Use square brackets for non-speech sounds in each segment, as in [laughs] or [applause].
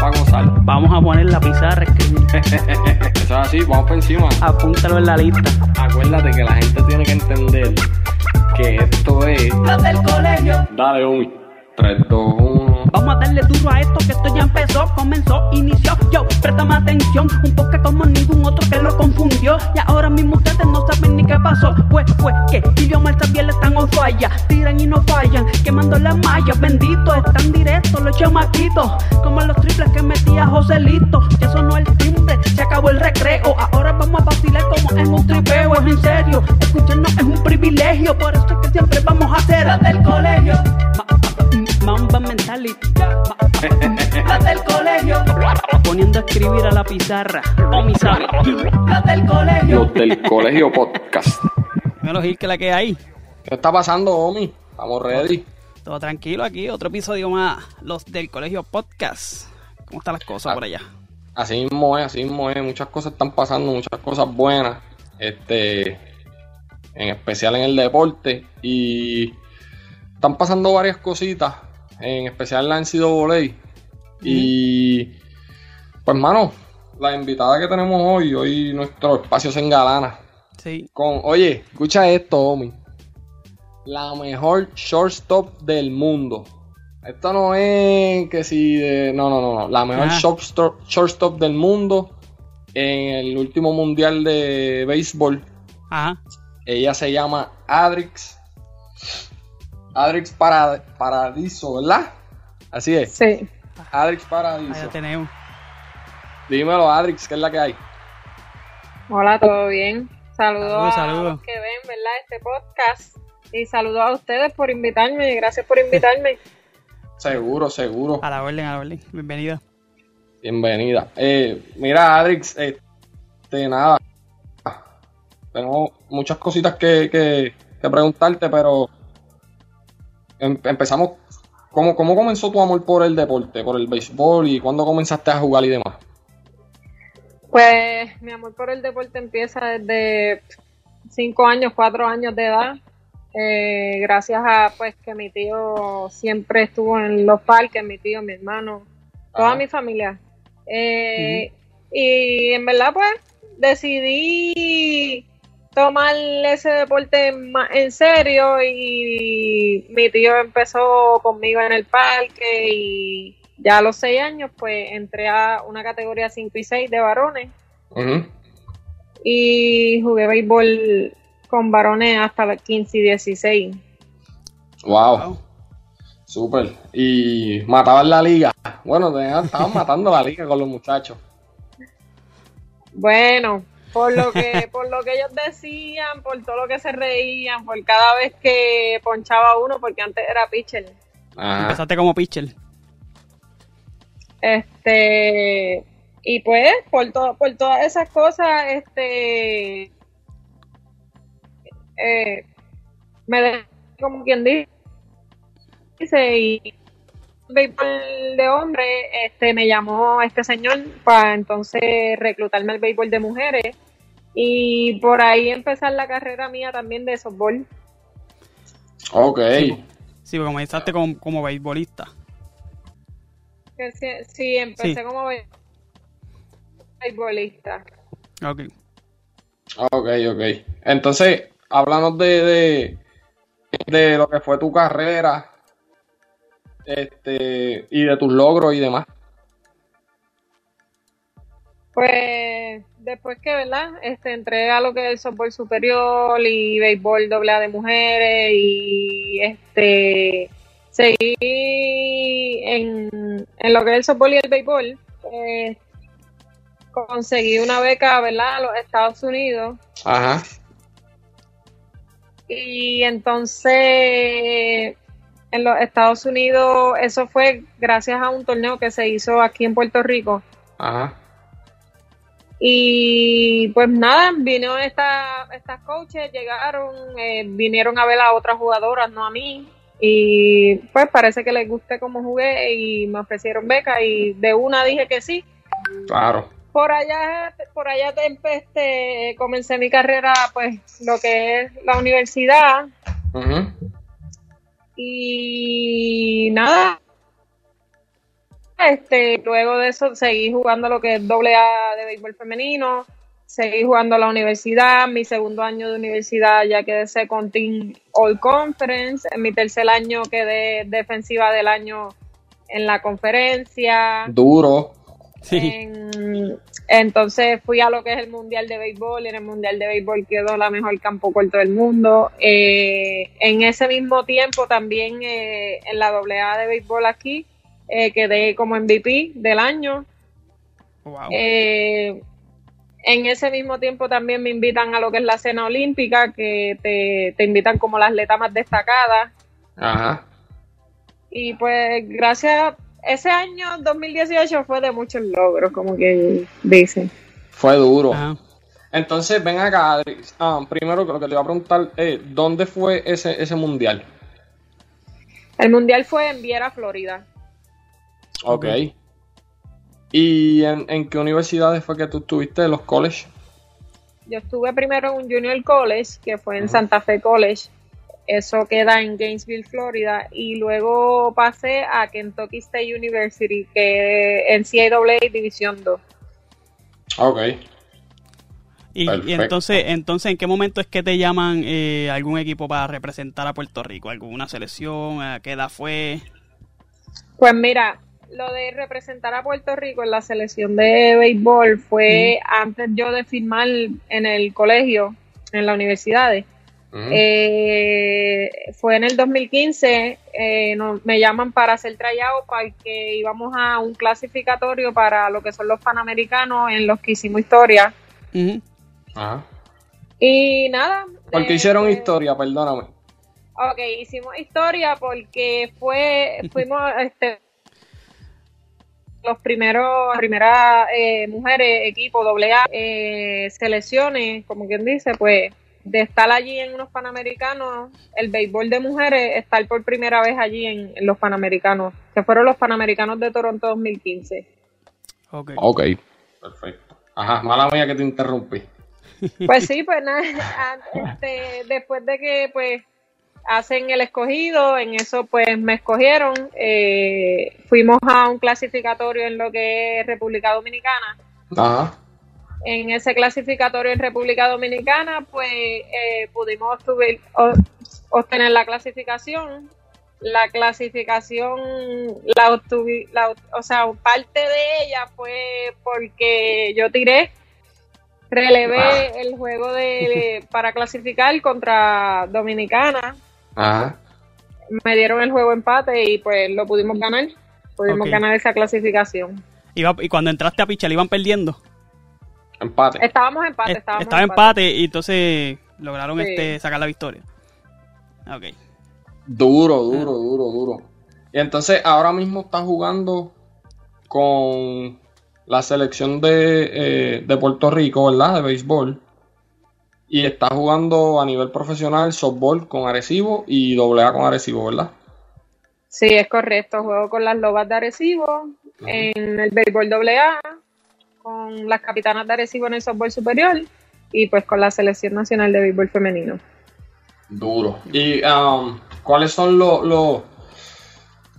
Para pa gozar. Vamos a poner la pizarra. escribir. [laughs] Eso es así, vamos por encima. Apúntalo en la lista. Acuérdate que la gente tiene que entender que esto es. Los del colegio. Dale, homie. 3, 2, 1. Vamos a darle duro a esto que esto ya empezó, comenzó, inició. Yo, préstame atención, un poco como ningún otro que lo confundió. Y ahora mismo ustedes no saben ni qué pasó. Pues, pues, que idioma también están on falla. Tiran y no fallan, quemando las mallas. Bendito, están directos los chamaquitos. Como los triples que metía Joselito. Ya sonó el timbre, se acabó el recreo. Ahora vamos a vacilar como en un tripeo. Es en serio, escucharnos es un privilegio. Por eso es que siempre vamos a hacer del colegio. Ma- Mamba mentality. Las del colegio. Poniendo a escribir a la pizarra. O mi sabe. Las del colegio. Los del colegio podcast. Dímelo, Gil, que la que hay. ¿Qué está pasando, homie? Estamos ready. Todo tranquilo aquí, otro episodio más. Los del colegio podcast. ¿Cómo están las cosas por allá? Así mismo es, así mismo es. Muchas cosas están pasando, muchas cosas buenas. Este, en especial en el deporte. Y están pasando varias cositas, en especial la NCAA. Y, pues, mano, la invitada que tenemos hoy, hoy nuestro espacio se engalana. Sí. Con, oye, escucha esto, homie. La mejor shortstop del mundo. Esto no es que si de. No, no, no, no. La mejor Ah. shortstop, shortstop del mundo. En el último mundial de béisbol. Ajá. Ella se llama Adrix. Adrix Para- Paradiso, ¿verdad? Así es. Sí. Adrix Ahí Paradiso. la tenemos. Dímelo, Adrix, ¿qué es la que hay? Hola, ¿todo bien? Saludos Saludos, a los que ven, ¿verdad? Este podcast. Y saludos a ustedes por invitarme. Gracias por invitarme. [laughs] Seguro, seguro. A la orden, a la orden. Bienvenida. Bienvenida. Eh, mira, Adrix, este, nada. Tengo muchas cositas que, que- que preguntarte, pero empezamos. ¿Cómo, ¿Cómo comenzó tu amor por el deporte, por el béisbol y cuándo comenzaste a jugar y demás? Pues mi amor por el deporte empieza desde 5 años, 4 años de edad. Eh, gracias a pues que mi tío siempre estuvo en los parques, mi tío, mi hermano, toda Ajá. mi familia. Eh, Y en verdad pues decidí tomar ese deporte más en serio y mi tío empezó conmigo en el parque y ya a los 6 años pues entré a una categoría 5 y 6 de varones y jugué béisbol con varones hasta los 15 y 16. Wow. Wow. Súper. Y mataban la liga. Bueno, estaban matando la liga con los muchachos. Bueno, por lo que [laughs] por lo que ellos decían, por todo lo que se reían, por cada vez que ponchaba uno, porque antes era pitcher. Ajá. Empezaste como pitcher. Este y pues por todo por todas esas cosas, este eh, me dejé como quien dice y el béisbol de hombre este me llamó este señor para entonces reclutarme al béisbol de mujeres y por ahí empezar la carrera mía también de softball Ok. Sí, porque comenzaste como, como beisbolista. sí, sí, empecé Sí. como be- beisbolista Ok. Ok, ok. Entonces, háblanos de, de, de lo que fue tu carrera este, y de tus logros y demás. Pues después que, ¿verdad? Este, entré a lo que es el softball superior y béisbol doble A de mujeres y este seguí en, en lo que es el softball y el béisbol. eh, conseguí una beca, ¿verdad? A los Estados Unidos Ajá. y entonces en los Estados Unidos eso fue gracias a un torneo que se hizo aquí en Puerto Rico. Ajá. Y pues nada, vino esta, estas coaches, llegaron, eh, vinieron a ver a otras jugadoras, no a mí. Y pues parece que les gusté cómo jugué y me ofrecieron beca y de una dije que sí. Claro. Por allá, por allá este, comencé mi carrera, pues lo que es la universidad. Y nada, este, luego de eso seguí jugando lo que es doble A de béisbol femenino, seguí jugando a la universidad, mi segundo año de universidad ya quedé second team All Conference, en mi tercer año quedé defensiva del año en la conferencia. Duro. Sí. En- entonces fui a lo que es el Mundial de Béisbol y en el Mundial de Béisbol quedó la mejor campo corto del mundo. Eh, en ese mismo tiempo también eh, en la AA de Béisbol aquí eh, quedé como MVP del año. Wow. Eh, en ese mismo tiempo también me invitan a lo que es la cena olímpica, que te, te invitan como la atleta más destacada. Ajá. Y pues gracias, ese año 2018 fue de muchos logros, como que dicen. Fue duro. Ajá. Entonces, ven acá, Adri. Ah, primero lo que te iba a preguntar es, ¿dónde fue ese, ese mundial? El mundial fue en Viera, Florida. Ok. ¿Y en, en qué universidades fue que tú estuviste, los college? Yo estuve primero en un junior college, que fue en. Santa Fe College. Eso queda en Gainesville, Florida. Y luego pasé a Kentucky State University, que en CAA División 2. Ok. Y, y entonces, entonces, ¿en qué momento es que te llaman eh, algún equipo para representar a Puerto Rico? ¿Alguna selección? ¿A qué edad fue? Pues mira, lo de representar a Puerto Rico en la selección de béisbol fue antes yo de firmar en el colegio, en las universidades. Eh, fue en el 2015, eh, me llaman para hacer tryout porque íbamos a un clasificatorio para lo que son los panamericanos en los que hicimos historia. Ajá. Y nada. Porque eh, hicieron pues, historia, perdóname. Ok, hicimos historia porque fue, fuimos [laughs] este, los primeros, primeras eh, mujeres, equipo doble A, eh, selecciones, como quien dice, pues de estar allí en unos panamericanos, el béisbol de mujeres, estar por primera vez allí en, en los panamericanos, que fueron los panamericanos de Toronto 2015. Ok. Ok. Perfecto. Ajá, mala mía que te interrumpí. Pues sí, pues nada, [laughs] este, después de que pues hacen el escogido, en eso pues me escogieron, eh, fuimos a un clasificatorio en lo que es República Dominicana. Ajá. En ese clasificatorio en República Dominicana pues eh, pudimos subir- o- obtener la clasificación. La clasificación, la obtuvi- la o sea, parte de ella fue porque yo tiré relevé el juego de para clasificar contra Dominicana. Ajá. Me dieron el juego empate y pues lo pudimos ganar. Pudimos ganar esa clasificación. Iba- y cuando entraste a pichar, iban perdiendo. Empate. Estábamos empate, estábamos Estaba empate y entonces lograron Sí. este sacar la victoria. Ok. Duro, duro, duro, duro. Y entonces ahora mismo estás jugando con la selección de, eh, de Puerto Rico, ¿verdad? De béisbol. Y estás jugando a nivel profesional softball con Arecibo y doble A con Arecibo, ¿verdad? Sí, es correcto. Juego con las Lobas de Arecibo en el béisbol AA, con las Capitanas de Arecibo en el softball superior y pues con la selección nacional de béisbol femenino. Duro. ¿Y um, cuáles son los, los,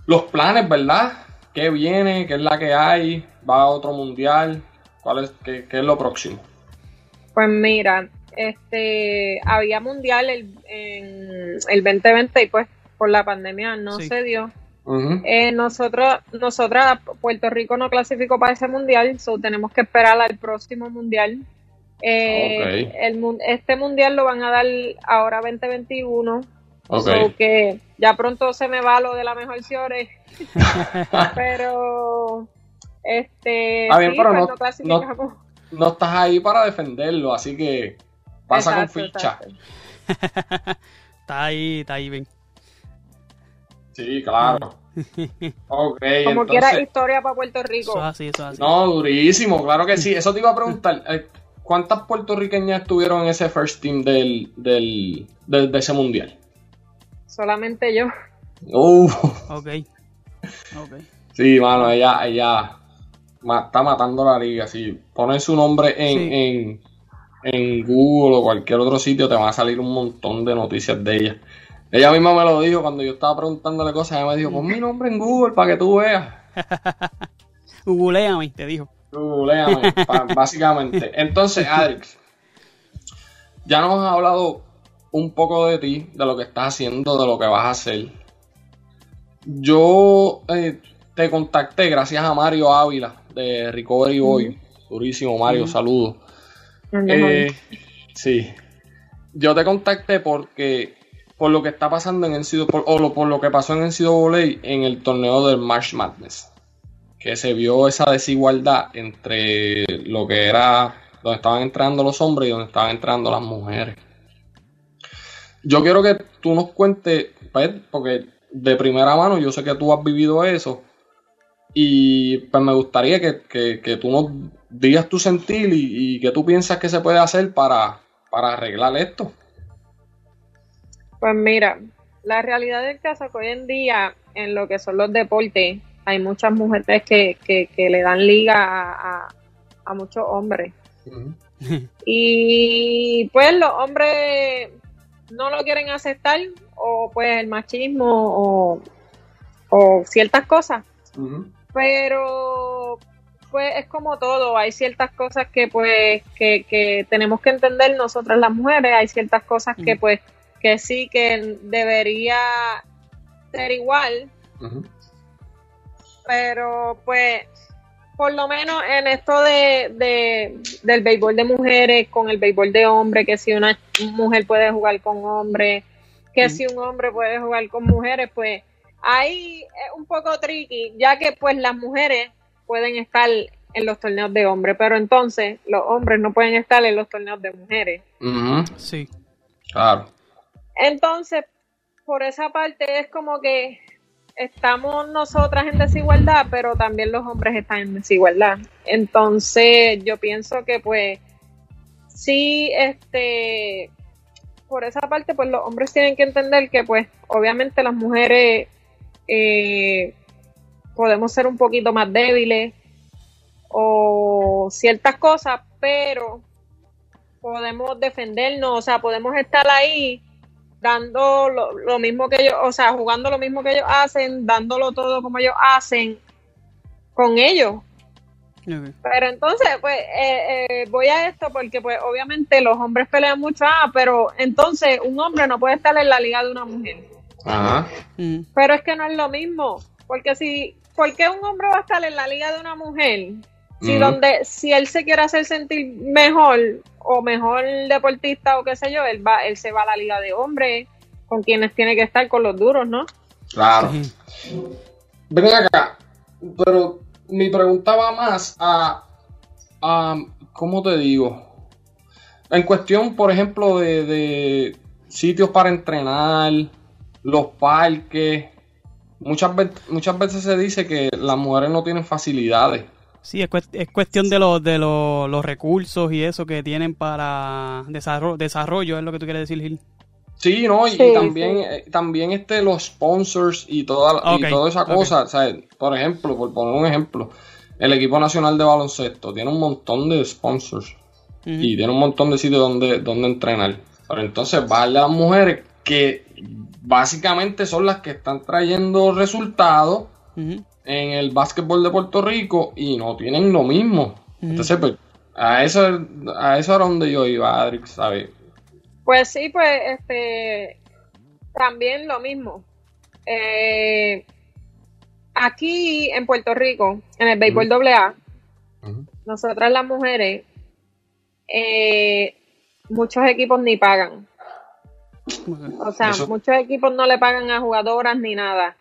los planes, verdad? ¿Qué viene? ¿Qué es la que hay? ¿Va a otro mundial? ¿Cuál es, qué, qué es lo próximo? Pues mira, este había mundial el, en el 2020 y pues por la pandemia no Sí. se dio. Ujú. Eh, nosotros, nosotras, Puerto Rico no clasificó para ese mundial, so tenemos que esperar al próximo mundial. Eh, Ok. el, este mundial lo van a dar ahora 2021, Ok. so que ya pronto se me va lo de la mejor Ciore, [laughs] pero este Está bien, sí, pero pues no- no clasificamos. no estás ahí para defenderlo, así que pasa Exacto, con ficha. [laughs] Está ahí, está ahí bien. Sí, claro. Ok, Como entonces- quiera, historia para Puerto Rico. Eso es así, eso es así. No, durísimo, claro que sí. Eso te iba a preguntar. eh, ¿Cuántas puertorriqueñas estuvieron en ese first team del, del, del- de ese mundial? Solamente yo. Uh, Ok. Ok. sí, mano, ella, ella está matando la liga. Si pones su nombre en, Sí. en, en Google o cualquier otro sitio, te van a salir un montón de noticias de ella. Ella misma me lo dijo cuando yo estaba preguntándole cosas. Ella me dijo: Pon mi nombre en Google para que tú veas. [laughs] Googleame, te dijo. Googleame, [laughs] básicamente. Entonces, Adrix, ya nos has hablado un poco de ti, de lo que estás haciendo, de lo que vas a hacer. Yo eh, te contacté gracias a Mario Ávila de Recovery Boy. Durísimo, Mario, saludos. El. Eh, sí. Yo te contacté porque por lo que está pasando en NCAA, por, o lo, por lo que pasó en NCAA en el torneo del March Madness. Que se vio esa desigualdad entre lo que era donde estaban entrando los hombres y donde estaban entrando las mujeres. Yo quiero que tú nos cuentes, pues, porque de primera mano yo sé que tú has vivido eso. Y pues me gustaría que, que- que tú nos digas tu sentir y, y qué tú piensas que se puede hacer para, para arreglar esto. Pues mira, la realidad del caso es que hoy en día, en lo que son los deportes, hay muchas mujeres que, que, que le dan liga a, a- a muchos hombres. Y pues los hombres no lo quieren aceptar, o pues el machismo, o, o ciertas cosas. Pero pues es como todo, hay ciertas cosas que pues que, que tenemos que entender nosotras las mujeres, hay ciertas cosas que pues que sí que debería ser igual, pero pues por lo menos en esto de, de- del béisbol de mujeres con el béisbol de hombres, que si una mujer puede jugar con hombres, que si un hombre puede jugar con mujeres, pues ahí es un poco tricky, ya que pues las mujeres pueden estar en los torneos de hombres, pero entonces los hombres no pueden estar en los torneos de mujeres. Ujú. Sí. Claro. Entonces, por esa parte es como que estamos nosotras en desigualdad, pero también los hombres están en desigualdad. Entonces, yo pienso que pues sí, este, por esa parte, pues los hombres tienen que entender que pues obviamente las mujeres eh, podemos ser un poquito más débiles o ciertas cosas, pero podemos defendernos, o sea, podemos estar ahí dando lo, lo mismo que ellos, o sea, jugando lo mismo que ellos hacen, dándolo todo como ellos hacen con ellos. Pero entonces, pues, eh, eh, voy a esto porque, pues, obviamente los hombres pelean mucho, ah, pero entonces un hombre no puede estar en la liga de una mujer. Ajá. Mm. Pero es que no es lo mismo, porque si, ¿por qué un hombre va a estar en la liga de una mujer? Si Ujú. donde, si él se quiere hacer sentir mejor o mejor deportista o qué sé yo, él va, él se va a la liga de hombres, con quienes tiene que estar con los duros, ¿no? Claro. Ven acá, pero mi pregunta va más a, a ¿cómo te digo? En cuestión, por ejemplo, de, de sitios para entrenar, los parques. Muchas, ve- muchas veces se dice que las mujeres no tienen facilidades. Sí, es, cuest- es cuestión de, los de los, los recursos y eso que tienen para desarrollo, desarrollo es lo que tú quieres decir, Gil. Sí, ¿no? Y, Sí, y también, sí. eh, también este, los sponsors y toda, y toda esa cosa. O sea, por ejemplo, por poner un ejemplo, el equipo nacional de baloncesto tiene un montón de sponsors y tiene un montón de sitios donde, donde entrenar. Pero entonces bajarle a las mujeres que básicamente son las que están trayendo resultados en el básquetbol de Puerto Rico y no tienen lo mismo. Entonces, pues, a eso, a eso era donde yo iba, Adrix, ¿sabes? Pues sí, pues este también lo mismo. Eh, aquí en Puerto Rico, en el béisbol AA, Ujú. nosotras las mujeres, eh, muchos equipos ni pagan. O sea, Eso- muchos equipos no le pagan a jugadoras ni nada.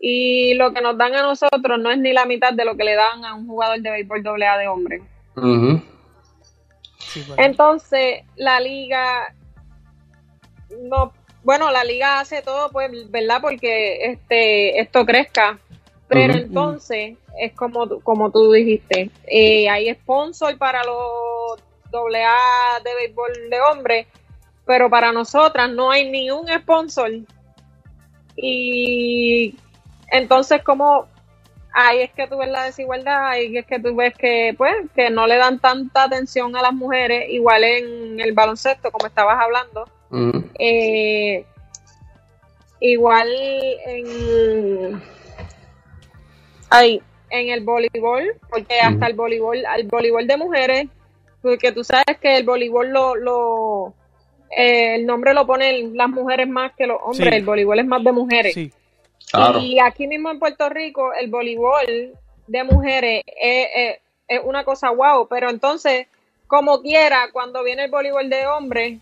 Y lo que nos dan a nosotros no es ni la mitad de lo que le dan a un jugador de béisbol AA de hombre. Sí. Entonces, la liga no bueno, la liga hace todo, pues, ¿verdad? Porque este esto crezca. Pero entonces, es como, tú- como tú dijiste, eh, hay sponsor para los AA de béisbol de hombres, pero para nosotras no hay ni un sponsor. Y entonces, como ahí es que tú ves la desigualdad, ahí es que tú ves que, pues, que no le dan tanta atención a las mujeres, igual en el baloncesto, como estabas hablando. Ujú. Eh, igual en ay, en el voleibol, porque hasta el voleibol, al voleibol de mujeres, porque tú sabes que el voleibol lo, lo eh, el nombre lo ponen las mujeres más que los hombres, Sí. el voleibol es más de mujeres. Sí. Claro. Y aquí mismo en Puerto Rico, el voleibol de mujeres es, es- es una cosa guau, pero entonces, como quiera, cuando viene el voleibol de hombres,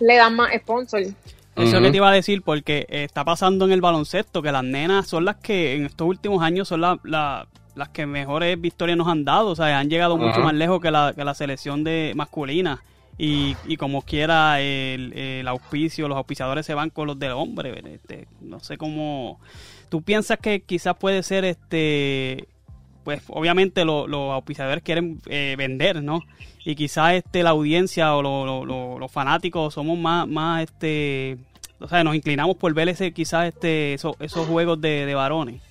le dan más sponsor. Eso es Ujú. que te iba a decir, porque eh, está pasando en el baloncesto que las nenas son las que en estos últimos años son la- la- las que mejores victorias nos han dado. O sea, han llegado mucho más lejos que la, que la selección de masculina. Y, y como quiera, el, el auspicio, los auspiciadores se van con los del hombre. Este, no sé cómo. ¿Tú piensas que quizás puede ser este pues obviamente lo- los auspiciadores quieren eh, vender, ¿no? Y quizás este la audiencia o lo- los fanáticos somos más, más este, o sea, nos inclinamos por ver ese quizás este esos, esos juegos de, de varones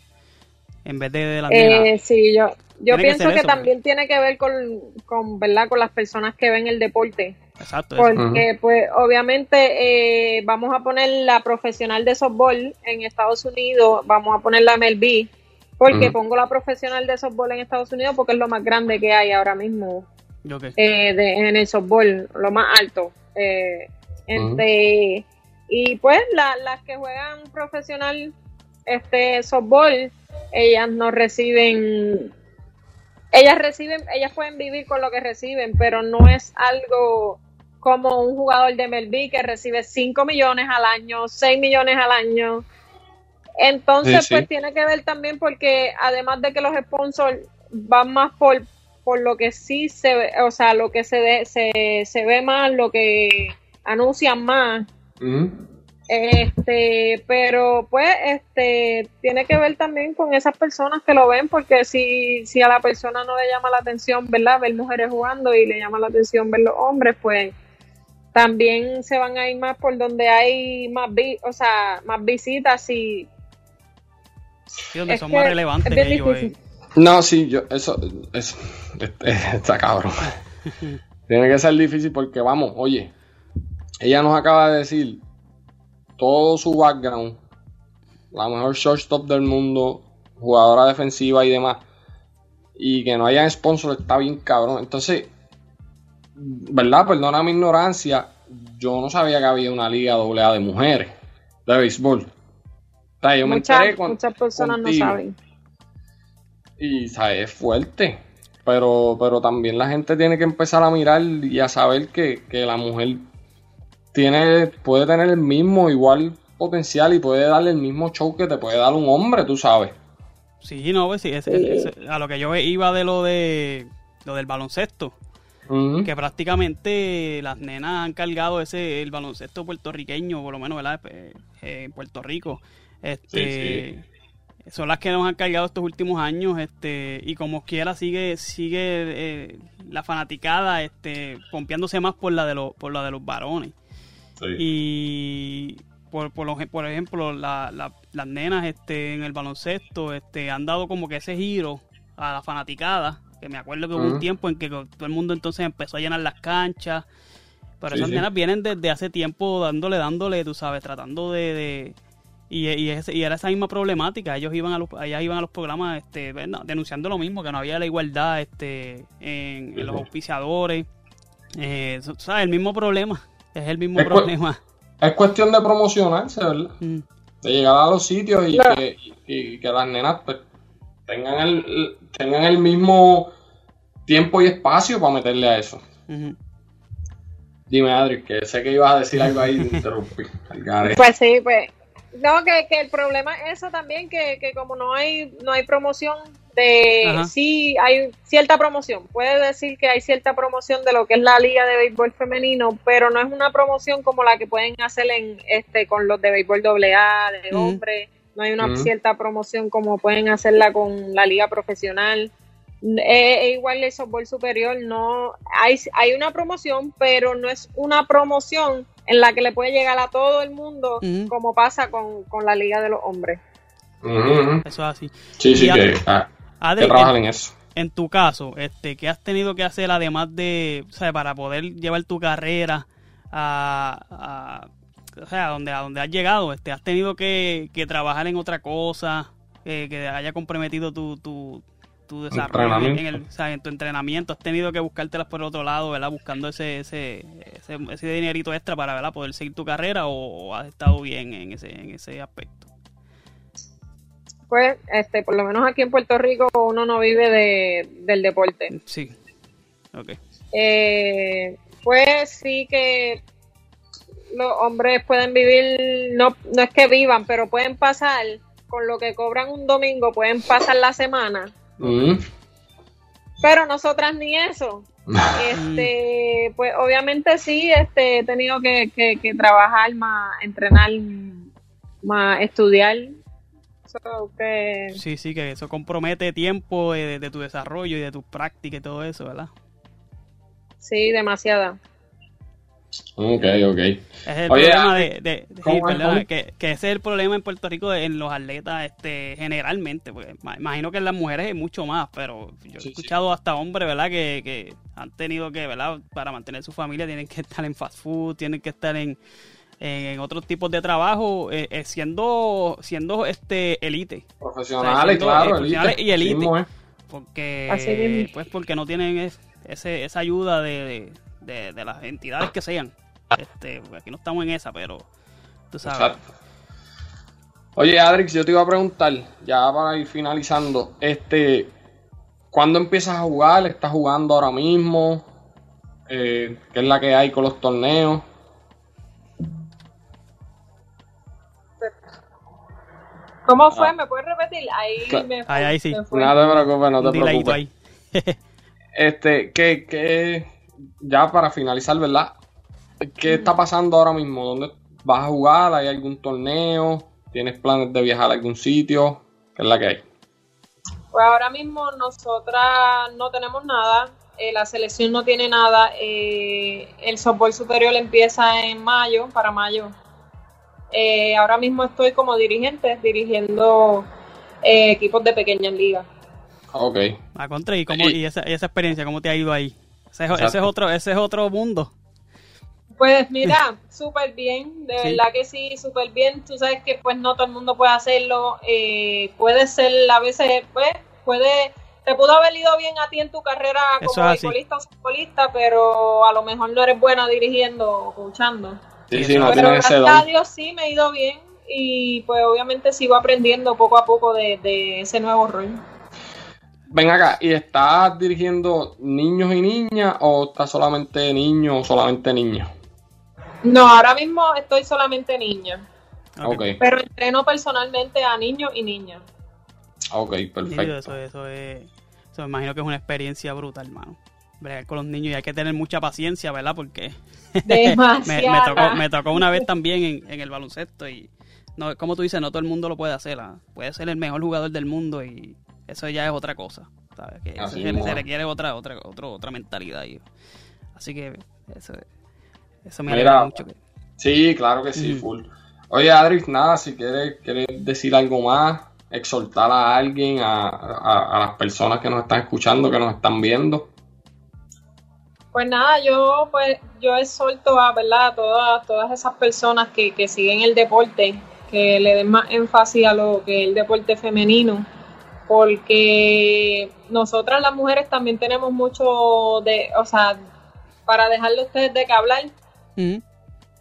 en vez de, de nenas. Eh, sí, yo, yo Tiene que pienso ser que, eso, también tiene que ver con, con, ¿verdad? con las personas que ven el deporte. Exacto. eso. Porque, pues, obviamente, eh, vamos a poner la profesional de softball en Estados Unidos, vamos a poner la MLB, porque Ujú. pongo la profesional de softball en Estados Unidos porque es lo más grande que hay ahora mismo qué. eh, de- en el softball, lo más alto. Eh, este, Y pues la- las que juegan profesional este softball, ellas no reciben, ellas reciben, ellas pueden vivir con lo que reciben, pero no es algo como un jugador de MLB que recibe 5 millones al año, 6 millones al año. Entonces, Sí, sí. pues tiene que ver también porque además de que los sponsors van más por, por lo que sí se ve, o sea, lo que se, ve- se, se ve más, lo que anuncian más. Este, pero pues, este, tiene que ver también con esas personas que lo ven, porque si, si a la persona no le llama la atención, ¿verdad? Ver mujeres jugando y le llama la atención ver los hombres, pues también se van a ir más por donde hay más, vi o sea, más visitas y Sí, donde es son que más relevantes ellos. eh. No, sí, yo, eso, eso, [laughs] está cabrón. [laughs] Tiene que ser difícil porque, vamos, oye, ella nos acaba de decir todo su background, la mejor shortstop del mundo, jugadora defensiva y demás, y que no haya sponsor está bien cabrón. Entonces, ¿verdad? Perdona mi ignorancia, yo no sabía que había una liga AA de mujeres de béisbol. O sea, yo Muchas, con- muchas personas contigo. no saben. y ¿sabes? es fuerte. Pero, pero también la gente tiene que empezar a mirar y a saber que, que la mujer tiene, puede tener el mismo igual potencial y puede darle el mismo show que te puede dar un hombre, tú sabes. Sí, no, pues sí, a lo que yo iba de lo de lo del baloncesto, que prácticamente las nenas han cargado ese el baloncesto puertorriqueño, por lo menos, ¿verdad? Eh, En Puerto Rico. Este son las que nos han cargado estos últimos años, este, y como quiera sigue, sigue eh, la fanaticada, este, pompeándose más por la de los, por la de los varones. Y por, por, lo- por ejemplo, la- la- las nenas este, en el baloncesto este, han dado como que ese giro a la fanaticada. Que me acuerdo que hubo un tiempo en que todo el mundo entonces empezó a llenar las canchas. Pero Sí, esas sí. nenas vienen desde hace tiempo dándole, dándole, tú sabes, tratando de... de- y, y, ese- y era esa misma problemática. Ellos iban a los, ellas iban a los programas este, denunciando lo mismo, que no había la igualdad este, en, en los auspiciadores. Eh, ¿sabes? El mismo problema. Es el mismo Es cu- problema. Es cuestión de promocionarse, ¿verdad? Mm. De llegar a los sitios y, Claro. que, y- y que las nenas pues, tengan, el, tengan el mismo tiempo y espacio para meterle a eso. Dime, Adri, que sé que ibas a decir algo ahí y [laughs] te interrumpí. Pues sí, pues. No, que, que el problema es eso también, que, que como no hay, no hay promoción este Ajá. sí hay cierta promoción. Puede decir que hay cierta promoción de lo que es la liga de béisbol femenino, pero no es una promoción como la que pueden hacer en este con los de béisbol AA de Ujú. hombres. No hay una cierta promoción como pueden hacerla con la liga profesional. Eh, eh, igual el softball superior no hay hay una promoción, pero no es una promoción en la que le puede llegar a todo el mundo como pasa con, con la liga de los hombres. Eso es así. Sí, sí, Y que, ah, Adri, que en, en eso. en tu caso, este, ¿qué has tenido que hacer además de, o sea, para poder llevar tu carrera a, a- o sea, a donde, a donde has llegado? Este, ¿Has tenido que, que trabajar en otra cosa eh, que haya comprometido tu, tu, tu desarrollo en, el, o sea, en tu entrenamiento? ¿Has tenido que buscártelas por otro lado, ¿verdad? Buscando ese, ese, ese, ese dinerito extra para ¿verdad? poder seguir tu carrera o, o has estado bien en ese, en ese aspecto? Pues, este, por lo menos aquí en Puerto Rico uno no vive de, del deporte. Sí. Ok. Eh, pues sí que los hombres pueden vivir, no, no es que vivan, pero pueden pasar con lo que cobran un domingo, pueden pasar la semana. Ujú. Pero nosotras ni eso. [laughs] Este, pues obviamente sí, este, he tenido que, que, que trabajar más, entrenar más, estudiar. So, que Sí, sí, que eso compromete tiempo eh, de, de tu desarrollo y de tu práctica y todo eso, ¿verdad? sí, demasiada. Ok, ok. Es el Oye, problema ah, de, de- de- ¿cómo sí, perdona, que, que ese es el problema en Puerto Rico de- en los atletas este generalmente, porque ma- imagino que en las mujeres es mucho más, pero yo he Sí, sí. escuchado hasta hombres, ¿verdad? Que, que han tenido que, ¿verdad? Para mantener su familia tienen que estar en fast food, tienen que estar en, en otros tipos de trabajo, eh, eh, siendo siendo este elite. Profesionales, siendo, claro, eh, profesionales elite. y elite. Mismo es. porque pues porque no tienen es- ese, esa ayuda de, de, de- las entidades que sean este porque aquí no estamos en esa pero tú sabes Exacto. Oye, Adrix, yo te iba a preguntar, ya para ir finalizando, este, ¿cuándo empiezas a jugar? ¿Estás jugando ahora mismo? Eh, ¿Qué es la que hay con los torneos? ¿Cómo fue? Ah. ¿Me puedes repetir? Ahí Claro. me fue- Ahí, ahí sí. me fue. No te preocupes, no te delayito preocupes. ahí [laughs] Este, ¿qué, qué, ya para finalizar, ¿verdad? ¿Qué está pasando ahora mismo? ¿Dónde vas a jugar? ¿Hay algún torneo? ¿Tienes planes de viajar a algún sitio? ¿Qué es la que hay? Pues ahora mismo nosotras no tenemos nada, eh, la selección no tiene nada, eh, el softball superior empieza en mayo, para mayo. Eh, ahora mismo estoy como dirigente, dirigiendo eh, equipos de pequeñas ligas. Ok. a contra y cómo y esa, y esa experiencia cómo te ha ido ahí ese, es- ese es otro ese es otro mundo Pues [laughs] mira, súper bien, de Sí. verdad que sí, súper bien. Tú sabes que pues no todo el mundo puede hacerlo. eh, puede ser, a veces, pues, puede, te pudo haber ido bien a ti en tu carrera como beisbolista o futbolista, pero a lo mejor no eres buena dirigiendo o coachando. Sí, Sí, no pero gracias a. Dios sí me ha ido bien y pues obviamente sigo aprendiendo poco a poco de, de ese nuevo rol. Ven acá, ¿y estás dirigiendo niños y niñas o estás solamente niños o solamente niños? No, ahora mismo estoy solamente niña, pero entreno personalmente a niños y niñas. ok, perfecto. eso eso es eso me imagino que es una experiencia brutal hermano bregar con los niños y hay que tener mucha paciencia verdad porque [laughs] me, tocó, me tocó una vez también en, en el baloncesto y no, como tú dices, no todo el mundo lo puede hacer. ¿ah? Puede ser el mejor jugador del mundo y eso ya es otra cosa. ¿sabes? Que Así se, requiere otra, otra, otra, otra mentalidad. Así que eso, eso me Mira, alegra mucho. que- Sí, claro que sí, Mm. full. Oye, Adrix, nada, si quieres, quieres decir algo más, exhortar a alguien, a, a- a las personas que nos están escuchando, que nos están viendo. Pues nada, yo pues yo exhorto a, ¿verdad? a todas, todas esas personas que, que siguen el deporte, que le den más énfasis a lo que es el deporte femenino, porque nosotras las mujeres también tenemos mucho de, o sea, para dejarle a ustedes de que hablar Ujú.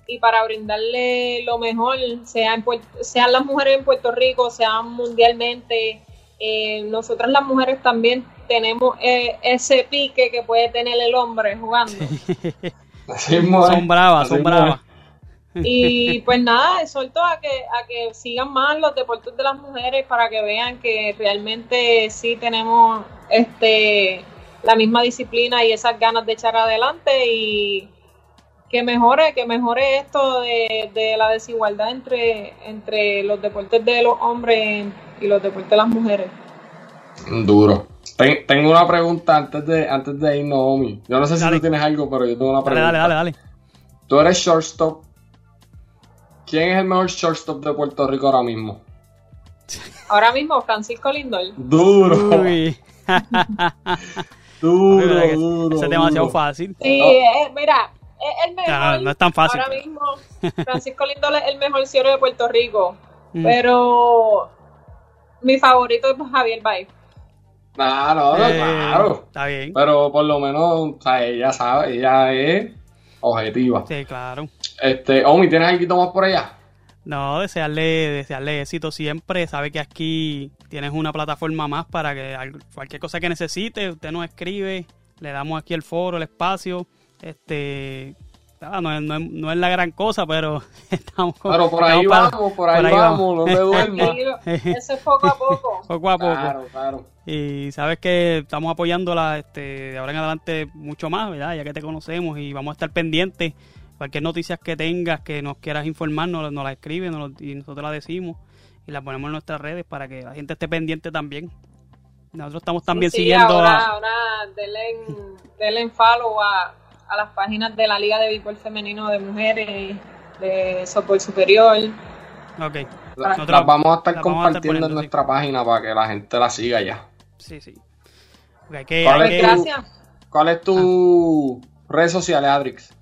y para brindarle lo mejor, sea en sean las mujeres en Puerto Rico, sean mundialmente, eh, nosotras las mujeres también tenemos eh, ese pique que puede tener el hombre jugando. [laughs] Así. Son bravas, son bravas. Y [laughs] pues nada, exhorto a que, a que sigan más los deportes de las mujeres para que vean que realmente sí tenemos este la misma disciplina y esas ganas de echar adelante y que mejore, que mejore esto de, de la desigualdad entre, entre los deportes de los hombres y los deportes de las mujeres. Duro. Ten- tengo una pregunta antes de, antes de irnos, Omi. Yo no sé si Dale. tú tienes algo, pero yo tengo una Dale, pregunta. dale, dale, dale. Tú eres shortstop. ¿Quién es el mejor shortstop de Puerto Rico ahora mismo? Ahora mismo, Francisco Lindor. Duro. Uy. [laughs] [laughs] Duro, duro. Eso es demasiado duro. fácil. Sí, No. eh, mira, es el mejor. No, no es tan fácil. Ahora mismo, Francisco Lindor es el mejor cielo de Puerto Rico. Mm. Pero mi favorito es Javier Baez. Nah, no, no, Eh, claro. Está bien. Pero por lo menos, o sea, ella sabe, ella es objetiva. Sí, claro. Este, Omi, ¿tienes algo más por allá? No, desearle, desearle éxito siempre. Sabe que aquí tienes una plataforma más para que al- cualquier cosa que necesite, usted nos escribe, le damos aquí el foro, el espacio. Este, no, es, no, es, no es la gran cosa, pero [laughs] estamos con- Pero por ahí estamos para- vamos, por ahí, vamos, no te duermas. Eso es poco a [laughs] poco. poco a poco. Claro, claro. Y sabes que estamos apoyándola este, de ahora en adelante mucho más, ¿verdad? Ya que te conocemos y vamos a estar pendientes. Cualquier noticia que tengas, que nos quieras informar, nos, nos la escribes nos lo- y nosotros la decimos y la ponemos en nuestras redes para que la gente esté pendiente también. Nosotros estamos también Sí, sí, siguiendo ahora, a... ahora denle, en- denle en follow a, a las páginas de la Liga de Béisbol Femenino de Mujeres, de Softball Superior. Ok, La- las vamos a estar a compartiendo poniendo, en sí. nuestra página para que la gente la siga ya. sí, sí. Hay que, ¿Cuál es que- tu- Gracias. ¿Cuál es tu redes sociales, Adrix?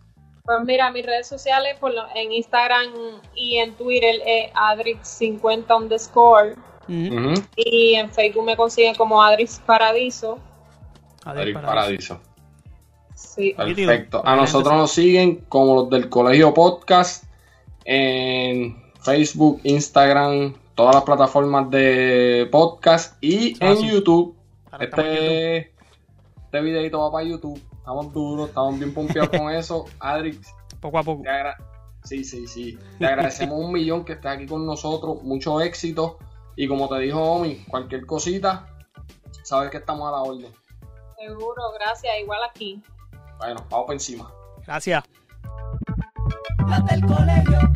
Pues mira, mis redes sociales por lo- en Instagram y en Twitter es Adrix50 underscore. Y en Facebook me consiguen como Adrix Paradiso. Adiós, Adrix Paradiso. Paradiso. Sí. Perfecto. A nosotros nos siguen como los del Colegio Podcast en Facebook, Instagram, todas las plataformas de podcast y Ah, en sí. YouTube. En Este, este videito va para YouTube. Estamos duros, estamos bien pompeados con eso. [laughs] Adrix, Poco a poco. te agra- sí, sí, sí. Te [laughs] agradecemos un millón que estés aquí con nosotros. Mucho éxito. Y como te dijo Omi, cualquier cosita, sabes que estamos a la orden. Seguro, gracias. Igual aquí. Bueno, vamos por encima. Gracias. Las del colegio.